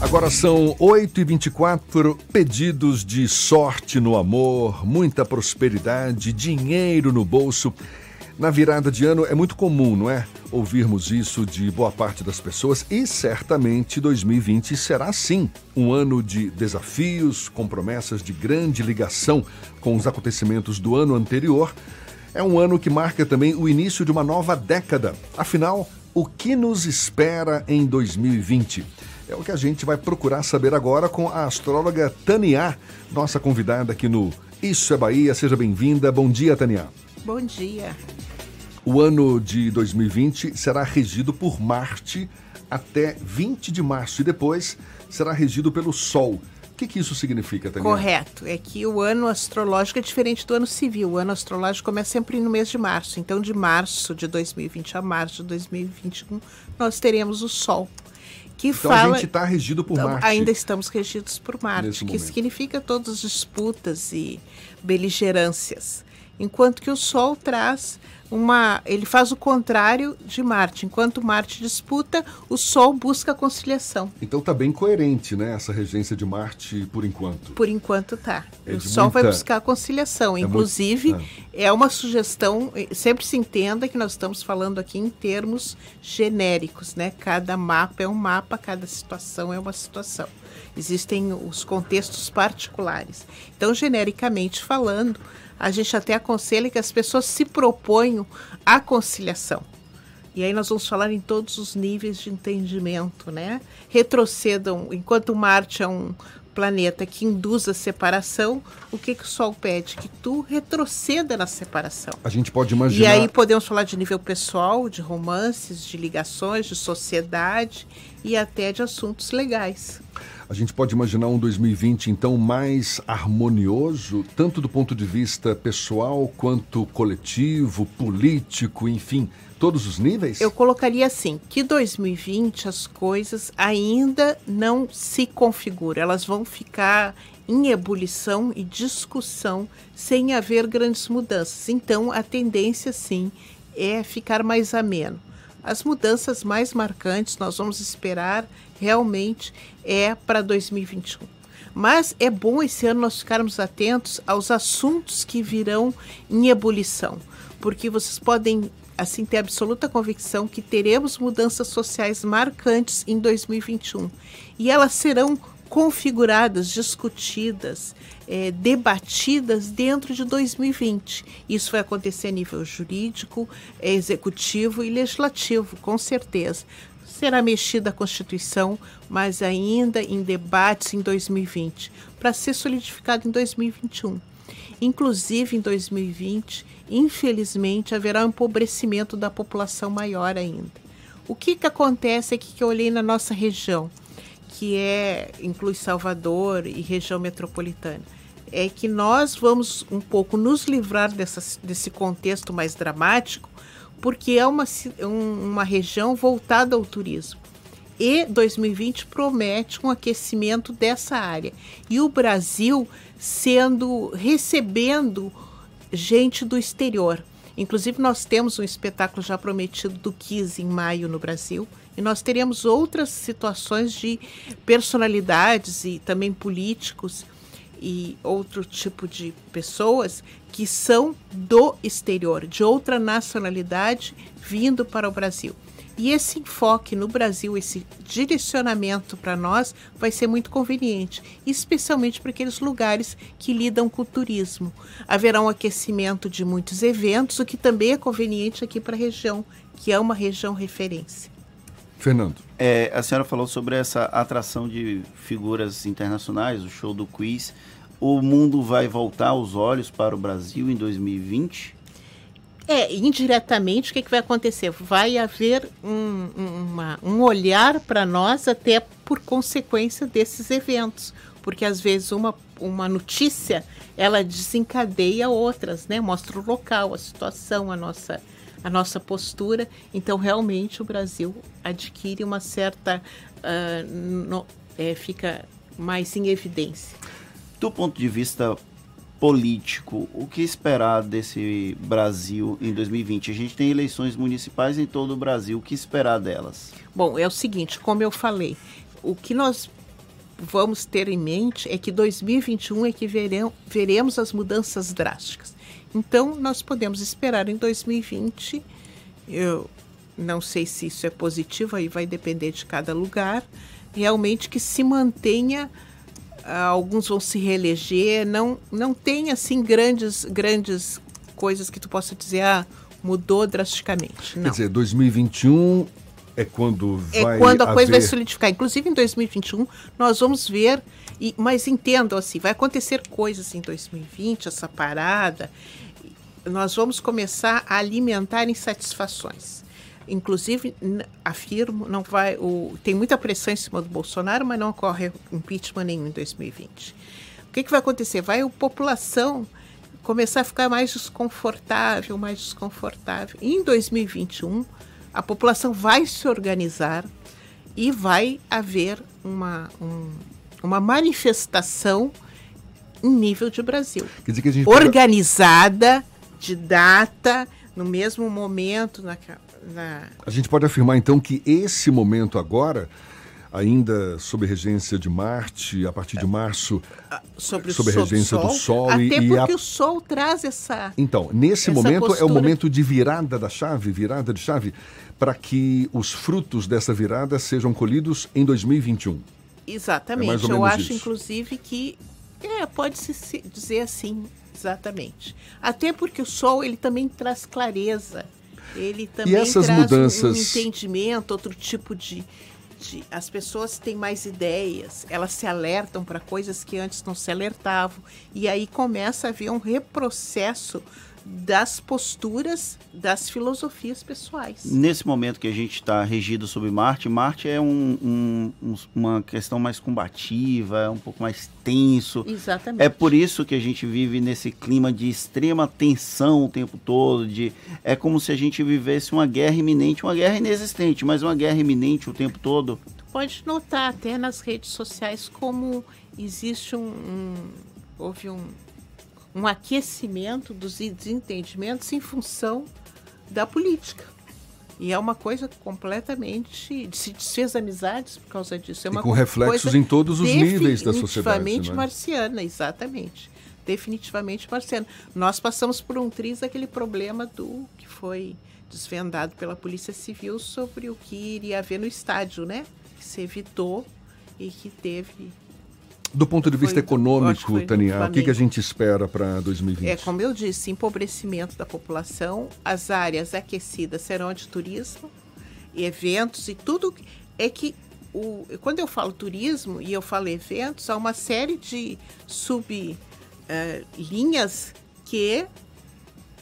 Agora são 8h24, pedidos de sorte no amor, muita prosperidade, dinheiro no bolso. Na virada de ano é muito comum, não é? Ouvirmos isso de boa parte das pessoas e certamente 2020 será sim um ano de desafios, com promessas de grande ligação com os acontecimentos do ano anterior. É um ano que marca também o início de uma nova década. Afinal, o que nos espera em 2020? É o que a gente vai procurar saber agora com a astróloga Tania, nossa convidada aqui no Isso é Bahia. Seja bem-vinda. Bom dia, Tania. Bom dia. O ano de 2020 será regido por Marte até 20 de março e depois será regido pelo Sol. O que, que isso significa, Tania? Correto. É que o ano astrológico é diferente do ano civil. O ano astrológico começa sempre no mês de março. Então, de março de 2020 a março de 2021, nós teremos o Sol que então fala. A gente está regido por Marte. Ainda estamos regidos por Marte, que momento. significa todas as disputas e beligerâncias. Enquanto que o Sol traz uma. Ele faz o contrário de Marte. Enquanto Marte disputa, o Sol busca a conciliação. Então tá bem coerente, né? Essa regência de Marte por enquanto. Por enquanto tá. É o Sol muita... vai buscar a conciliação. É Inclusive, muito... é. é uma sugestão. Sempre se entenda que nós estamos falando aqui em termos genéricos, né? Cada mapa é um mapa, cada situação é uma situação. Existem os contextos particulares. Então, genericamente falando, a gente até aconselha que as pessoas se proponham a conciliação. E aí nós vamos falar em todos os níveis de entendimento, né? Retrocedam, enquanto Marte é um planeta que induz a separação, o que, que o Sol pede? Que tu retroceda na separação. A gente pode imaginar. E aí podemos falar de nível pessoal, de romances, de ligações, de sociedade e até de assuntos legais. A gente pode imaginar um 2020 então mais harmonioso, tanto do ponto de vista pessoal quanto coletivo, político, enfim, todos os níveis? Eu colocaria assim, que 2020 as coisas ainda não se configuram, elas vão ficar em ebulição e discussão sem haver grandes mudanças. Então, a tendência sim é ficar mais ameno. As mudanças mais marcantes nós vamos esperar realmente é para 2021. Mas é bom esse ano nós ficarmos atentos aos assuntos que virão em ebulição, porque vocês podem assim ter absoluta convicção que teremos mudanças sociais marcantes em 2021 e elas serão configuradas, discutidas, é, debatidas dentro de 2020. Isso vai acontecer a nível jurídico, executivo e legislativo, com certeza. Será mexida a Constituição, mas ainda em debates em 2020, para ser solidificado em 2021. Inclusive em 2020, infelizmente, haverá um empobrecimento da população maior ainda. O que, que acontece aqui que eu olhei na nossa região, que é inclui Salvador e região metropolitana? é que nós vamos um pouco nos livrar dessa, desse contexto mais dramático, porque é uma, uma região voltada ao turismo. E 2020 promete um aquecimento dessa área. E o Brasil sendo recebendo gente do exterior. Inclusive, nós temos um espetáculo já prometido do Kiss em maio no Brasil. E nós teremos outras situações de personalidades e também políticos e outro tipo de pessoas que são do exterior, de outra nacionalidade, vindo para o Brasil. E esse enfoque no Brasil, esse direcionamento para nós, vai ser muito conveniente, especialmente para aqueles lugares que lidam com o turismo. Haverá um aquecimento de muitos eventos, o que também é conveniente aqui para a região, que é uma região referência. Fernando. É, a senhora falou sobre essa atração de figuras internacionais, o show do quiz. O mundo vai voltar os olhos para o Brasil em 2020? É, indiretamente, o que, que vai acontecer? Vai haver um, uma, um olhar para nós até por consequência desses eventos. Porque às vezes uma, uma notícia ela desencadeia outras, né? Mostra o local, a situação, a nossa a nossa postura. Então, realmente, o Brasil adquire uma certa. Uh, no, é, fica mais em evidência. Do ponto de vista político, o que esperar desse Brasil em 2020? A gente tem eleições municipais em todo o Brasil, o que esperar delas? Bom, é o seguinte, como eu falei, o que nós vamos ter em mente é que 2021 é que verão, veremos as mudanças drásticas. Então, nós podemos esperar em 2020, eu não sei se isso é positivo, aí vai depender de cada lugar, realmente que se mantenha, alguns vão se reeleger, não, não tem assim grandes, grandes coisas que tu possa dizer, ah, mudou drasticamente. Não. Quer dizer, 2021 é quando vai É quando a coisa vai haver- solidificar. Inclusive em 2021 nós vamos ver, e, mas entendam assim, vai acontecer coisas em 2020, essa parada. Nós vamos começar a alimentar insatisfações. Inclusive, afirmo, não vai. O, tem muita pressão em cima do Bolsonaro, mas não ocorre impeachment nenhum em 2020. O que, que vai acontecer? Vai a população começar a ficar mais desconfortável, mais desconfortável. E em 2021, a população vai se organizar e vai haver uma, um- uma manifestação em nível de Brasil. Quer dizer que a gente Organizada, de data, no mesmo momento, na, A gente pode afirmar então que esse momento agora, ainda sob regência de Marte, a partir de março, sobre, Sob regência do Sol Até e- porque a- o Sol traz essa. Então, nesse Essa momento é o postura- momento de virada da chave, virada de chave, para que os frutos dessa virada sejam colhidos em 2021. Exatamente. É mais ou Eu acho, isso. inclusive, que é, pode-se se dizer assim, exatamente. Até porque o sol ele também traz clareza. Ele também essas traz um- um, mudanças- entendimento, outro tipo de, de. As pessoas têm mais ideias, elas se alertam para coisas que antes não se alertavam. E aí começa a haver um reprocesso das posturas, das filosofias pessoais. Nesse momento que a gente está regido sobre Marte, Marte é um- um- um- uma questão mais combativa, é um pouco mais tenso. Exatamente. É por isso que a gente vive nesse clima de extrema tensão o tempo todo. De, é como se a gente vivesse uma guerra iminente, uma guerra inexistente, mas uma guerra iminente o tempo todo. pode notar até nas redes sociais como existe um- houve um, um aquecimento dos desentendimentos em função da política. E é uma coisa completamente. Se desfez amizades por causa disso. É E uma com co- reflexos em todos os níveis da sociedade, Definitivamente não é? marciana, exatamente. Definitivamente marciana. Nós passamos por um triz daquele problema do que foi desvendado pela Polícia Civil sobre o que iria haver no estádio, né? Que se evitou e que teve. Do ponto de vista econômico, foi do Tania, o que, que a gente espera para 2020? É, como eu disse, empobrecimento da população, as áreas aquecidas serão de turismo, e eventos e tudo. É que o, quando eu falo turismo e eu falo eventos, há uma série de sublinhas que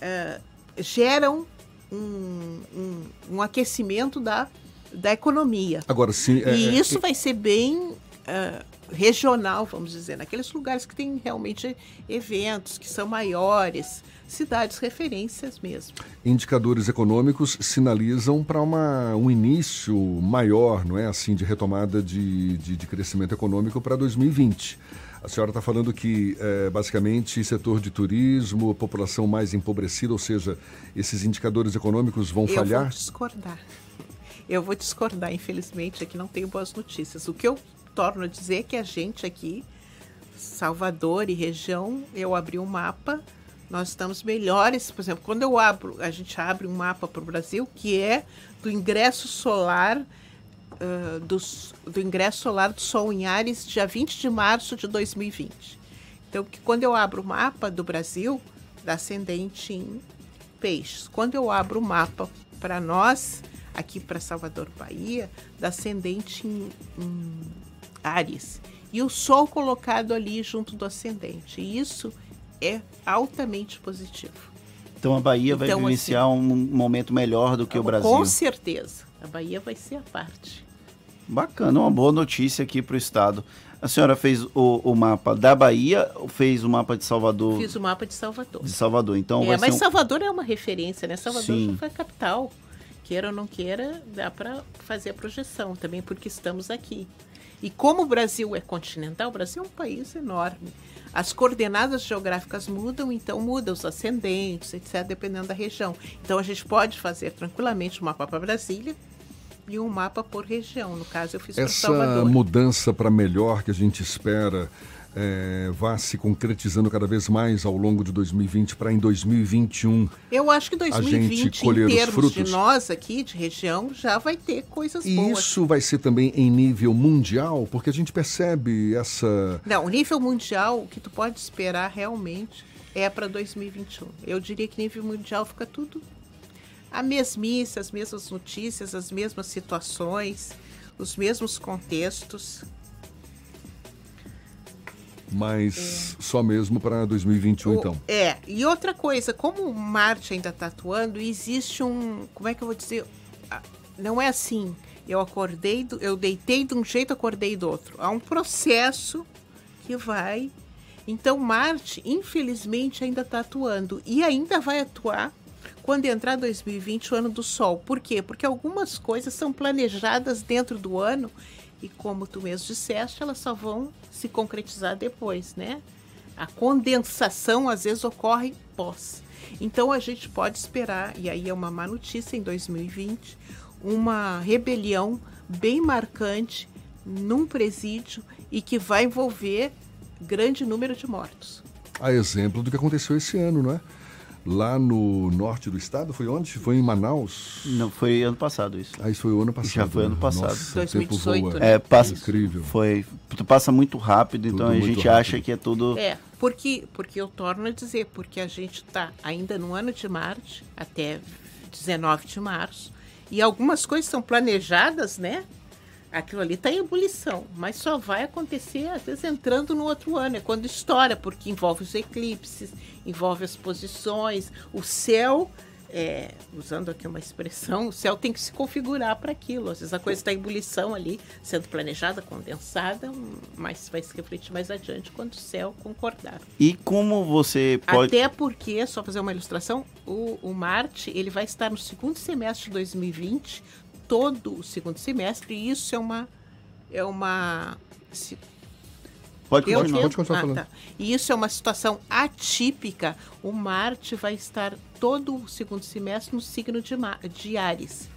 eh, geram um, um, um aquecimento da, da economia. Agora, sim. é- E é- isso vai ser bem ah, regional, vamos dizer, naqueles lugares que tem realmente eventos que são maiores, cidades referências mesmo. indicadores econômicos sinalizam para um início maior, não é assim, de retomada de, de, de crescimento econômico para 2020. A senhora está falando que, eh, basicamente, setor de turismo, população mais empobrecida, ou seja, esses indicadores econômicos vão Eu falhar? vou discordar. Eu vou discordar, infelizmente, aqui não tenho boas notícias. O que eu torno a dizer que a gente aqui, Salvador e região, eu abri um mapa, nós estamos melhores. Por exemplo, quando eu abro, a gente abre um mapa para o Brasil, que é do ingresso solar, ah, dos- do ingresso solar do Sol em Ares, dia 20 de março de 2020. Então, que quando eu abro o mapa do Brasil, da ascendente em peixes. Quando eu abro o mapa para nós, aqui para Salvador, Bahia, da ascendente em, em Ares. E o Sol colocado ali junto do ascendente. E isso é altamente positivo. Então a Bahia vai Então, vivenciar um momento melhor do que o Brasil. Com certeza. A Bahia vai ser a parte. Bacana, uma boa notícia aqui para o estado. A senhora fez o, o mapa da Bahia ou fez o mapa de Salvador? Fiz o mapa de Salvador. De Salvador. Então é, vai mas ser um... Salvador é uma referência, né? Salvador Sim. foi a capital. Queira ou não queira, dá para fazer a projeção também, porque estamos aqui. E como o Brasil é continental, o Brasil é um país enorme. As coordenadas geográficas mudam, então mudam os ascendentes, etc., dependendo da região. Então a gente pode fazer tranquilamente um mapa para Brasília e um mapa por região. No caso, eu fiz Essa Salvador. mudança para melhor que a gente espera é, vá se concretizando cada vez mais ao longo de 2020 para em 2021. Eu acho que 2020, em termos frutos. de nós aqui, de região, já vai ter coisas e boas. isso vai ser também em nível mundial, porque a gente percebe essa. Não, o nível mundial, o que tu pode esperar realmente é para 2021. Eu diria que nível mundial fica tudo a mesmice, as mesmas notícias, as mesmas situações, os mesmos contextos mas é. só mesmo para 2021 o, então. É, e outra coisa, como Marte ainda está atuando, existe um, como é que eu vou dizer, não é assim, eu acordei, do, eu deitei de um jeito, acordei do outro. Há um processo que vai, então Marte, infelizmente, ainda está atuando e ainda vai atuar quando entrar 2020, o ano do Sol. Por quê? Porque algumas coisas são planejadas dentro do ano e como tu mesmo disseste, elas só vão se concretizar depois, né? A condensação às vezes ocorre pós. Então a gente pode esperar, e aí é uma má notícia em 2020, uma rebelião bem marcante num presídio e que vai envolver grande número de mortos. A exemplo do que aconteceu esse ano, não é? Lá no norte do estado? Foi onde? Foi em Manaus? Não, foi ano passado isso. Ah, isso foi o ano passado. Já foi ano passado. Nossa, 2018. Né? É, passa, Incrível. Foi, passa muito rápido, tudo então a gente rápido. acha que é tudo... É, porque, porque eu torno a dizer, porque a gente está ainda no ano de Marte, até 19 de março, e algumas coisas são planejadas, né? Aquilo ali está em ebulição, mas só vai acontecer às vezes entrando no outro ano, é quando estoura, porque envolve os eclipses, envolve as posições, o céu, é, usando aqui uma expressão, o céu tem que se configurar para aquilo. Às vezes a coisa está em ebulição ali, sendo planejada, condensada, mas vai se refletir mais adiante quando o céu concordar. E como você pode. Até porque, só fazer uma ilustração, o, o Marte ele vai estar no segundo semestre de 2020 todo o segundo semestre, e isso é uma. É uma se, Pode continuar, pode continuar ah, falando. Tá. E isso é uma situação atípica. O Marte vai estar todo o segundo semestre no signo de, Mar de Ares,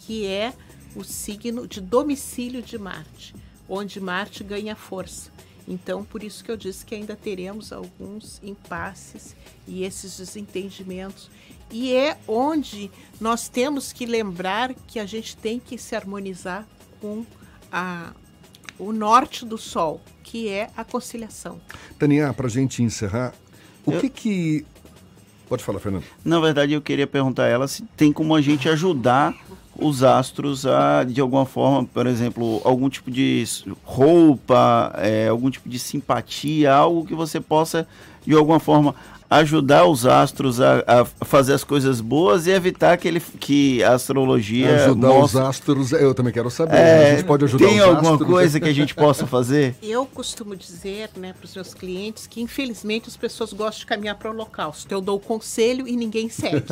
que é o signo de domicílio de Marte, onde Marte ganha força. Então, por isso que eu disse que ainda teremos alguns impasses e esses desentendimentos. E é onde nós temos que lembrar que a gente tem que se harmonizar com a, o norte do Sol, que é a conciliação. Tania, para a gente encerrar, o eu... que que... Pode falar, Fernando. Na verdade, eu queria perguntar a ela se tem como a gente ajudar os astros a, de alguma forma, por exemplo, algum tipo de roupa, é, algum tipo de simpatia, algo que você possa, de alguma forma, ajudar os astros a, a, fazer as coisas boas e evitar que, ele, que a astrologia. Ajudar mostre... os astros, eu também quero saber. É, a gente pode ajudar Tem alguma astros? coisa que a gente possa fazer? Eu costumo dizer né, para os meus clientes que, infelizmente, as pessoas gostam de caminhar para o holocausto. Eu dou o conselho e ninguém segue.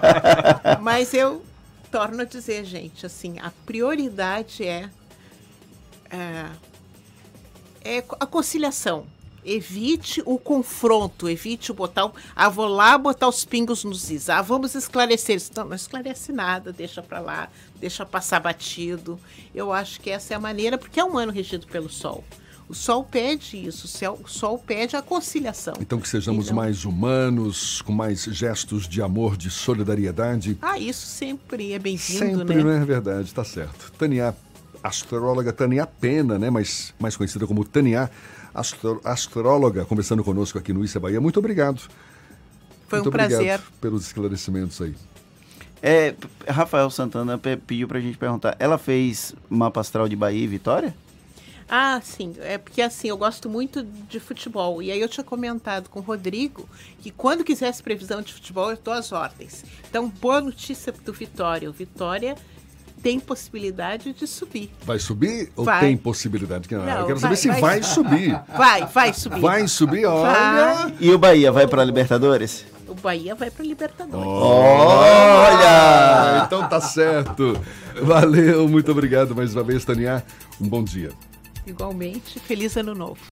Mas eu torno a dizer, gente, assim, a prioridade é, é, é a conciliação Evite o confronto, evite o botar. Ah, vou lá botar os pingos nos is. Ah, vamos esclarecer isso. Não, não esclarece nada, deixa para lá, deixa passar batido. Eu acho que essa é a maneira, porque é um ano regido pelo Sol. O Sol pede isso, o, Sol pede a conciliação. Então que sejamos então, mais humanos, com mais gestos de amor, de solidariedade. Ah, isso sempre é bem-vindo, sempre, né? não é verdade, tá certo. Tânia, astróloga Tânia Pena, né, mais, mais conhecida como Tânia, astro, astróloga, conversando conosco aqui no Issa Bahia. Muito obrigado. Foi Muito um prazer. pelos esclarecimentos aí. É, Rafael Santana pediu pra gente perguntar, ela fez mapa astral de Bahia e Vitória? Ah, sim. É porque assim, eu gosto muito de futebol. E aí eu tinha comentado com o Rodrigo que quando quisesse previsão de futebol, eu estou às ordens. Então, boa notícia do Vitória. O Vitória tem possibilidade de subir. Vai subir ou vai. tem possibilidade? Não, eu quero vai, saber se vai, vai, subir. Vai, vai subir. Vai subir, olha. E o Bahia vai para a Libertadores? O Bahia vai para a Libertadores. Olha! Então tá certo. Valeu, muito obrigado mais uma vez, Tania. Um bom dia. Igualmente, feliz ano novo.